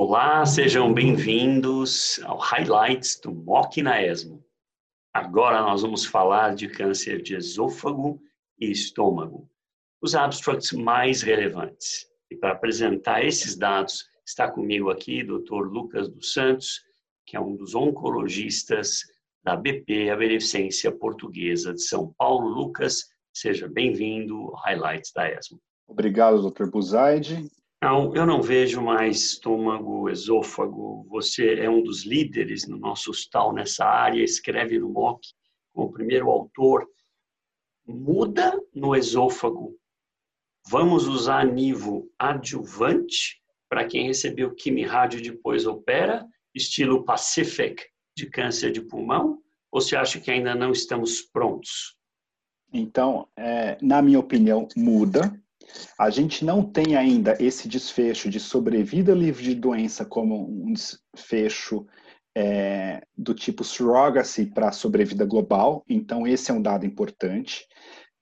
Olá, sejam bem-vindos ao Highlights do MOC na ESMO. Agora nós vamos falar de câncer de esôfago e estômago, os abstracts mais relevantes. E para apresentar esses dados, está comigo aqui o Dr. Lucas dos Santos, que é um dos oncologistas da BP, a Beneficência Portuguesa de São Paulo. Lucas, seja bem-vindo ao Highlights da ESMO. Obrigado, Dr. Buzaide. Não, eu não vejo mais estômago, esôfago. Você é um dos líderes no nosso hospital nessa área, escreve no MOC como primeiro autor. Muda no esôfago. Vamos usar nível adjuvante para quem recebeu quimio-rádio depois opera, estilo Pacific de câncer de pulmão? Ou você acha que ainda não estamos prontos? Então, é, na minha opinião, muda. A gente não tem ainda esse desfecho de sobrevida livre de doença como um desfecho é, do tipo surrogacy para sobrevida global, então esse é um dado importante.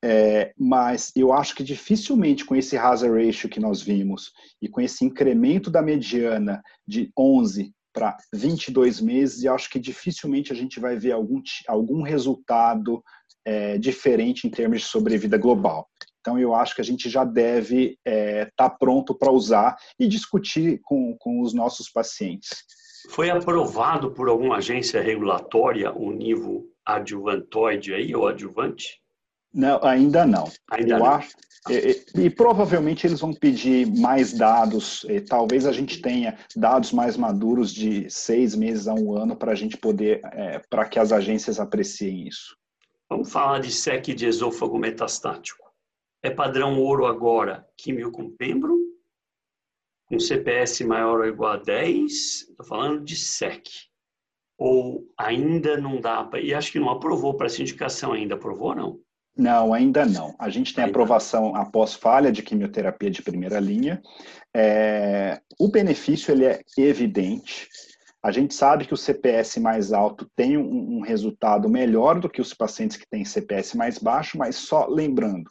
É, mas eu acho que dificilmente com esse hazard ratio que nós vimos e com esse incremento da mediana de 11 para 22 meses, eu acho que dificilmente a gente vai ver algum, algum resultado é, diferente em termos de sobrevida global. Então, eu acho que a gente já deve estar é, tá pronto para usar e discutir com, com os nossos pacientes. Foi aprovado por alguma agência regulatória o nível adjuvantoide aí, ou adjuvante? Não, ainda não. Ainda eu não. Acho, e, e, provavelmente eles vão pedir mais dados. talvez a gente tenha dados mais maduros de seis meses a um ano para a gente poder, é, para que as agências apreciem isso. Vamos falar de SEC de esôfago metastático é padrão ouro agora, químio com pembro, com CPS maior ou igual a 10, estou falando de SEC. Ou ainda não dá para. E acho que não aprovou para essa indicação ainda. Aprovou não? Não, ainda não. A gente tem aprovação após falha de quimioterapia de primeira linha. É, o benefício ele é evidente. A gente sabe que o CPS mais alto tem um, um resultado melhor do que os pacientes que têm CPS mais baixo, mas só lembrando,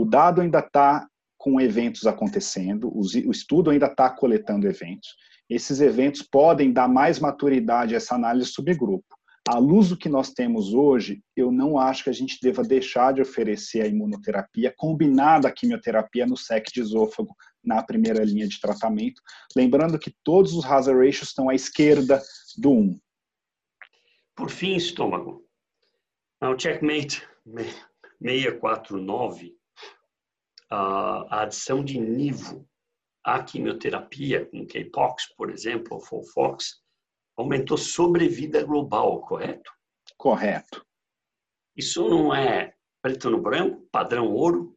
o dado ainda está com eventos acontecendo, o estudo ainda está coletando eventos. Esses eventos podem dar mais maturidade a essa análise subgrupo. À luz do que nós temos hoje, eu não acho que a gente deva deixar de oferecer a imunoterapia combinada à quimioterapia no SEC de esôfago na primeira linha de tratamento. Lembrando que todos os hazard ratios estão à esquerda do 1. Por fim, estômago. O checkmate 649 a adição de nivo à quimioterapia, com K-POX, por exemplo, ou FOLFOX, aumentou sobrevida global, correto? Correto. Isso não é preto no branco, padrão ouro?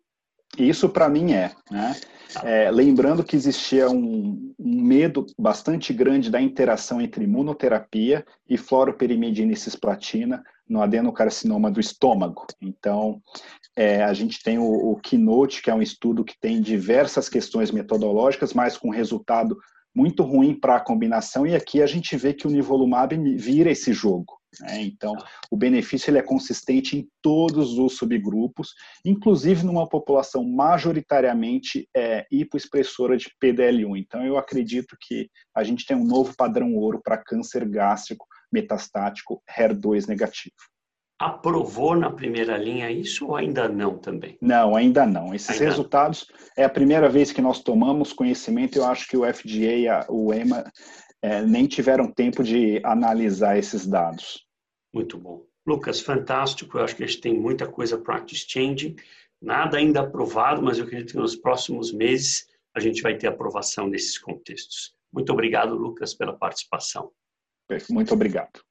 Isso para mim é, né? Tá. É, lembrando que existia um, um, medo bastante grande da interação entre imunoterapia e fluoroperimidina e cisplatina no adenocarcinoma do estômago. Então, é, a gente tem o, o Keynote, que é um estudo que tem diversas questões metodológicas, mas com resultado muito ruim para a combinação, e aqui a gente vê que o nivolumab vira esse jogo. Né? Então, o benefício ele é consistente em todos os subgrupos, inclusive numa população majoritariamente é, hipoexpressora de PDL1. Então, eu acredito que a gente tem um novo padrão ouro para câncer gástrico metastático HER2 negativo. Aprovou na primeira linha isso ou ainda não também? Não, ainda não. Esses ainda resultados não. é a primeira vez que nós tomamos conhecimento. Eu acho que o FDA e o EMA é, nem tiveram tempo de analisar esses dados. Muito bom. Lucas, fantástico. Eu acho que a gente tem muita coisa practice changing. Nada ainda aprovado, mas eu acredito que nos próximos meses a gente vai ter aprovação nesses contextos. Muito obrigado, Lucas, pela participação. Muito obrigado.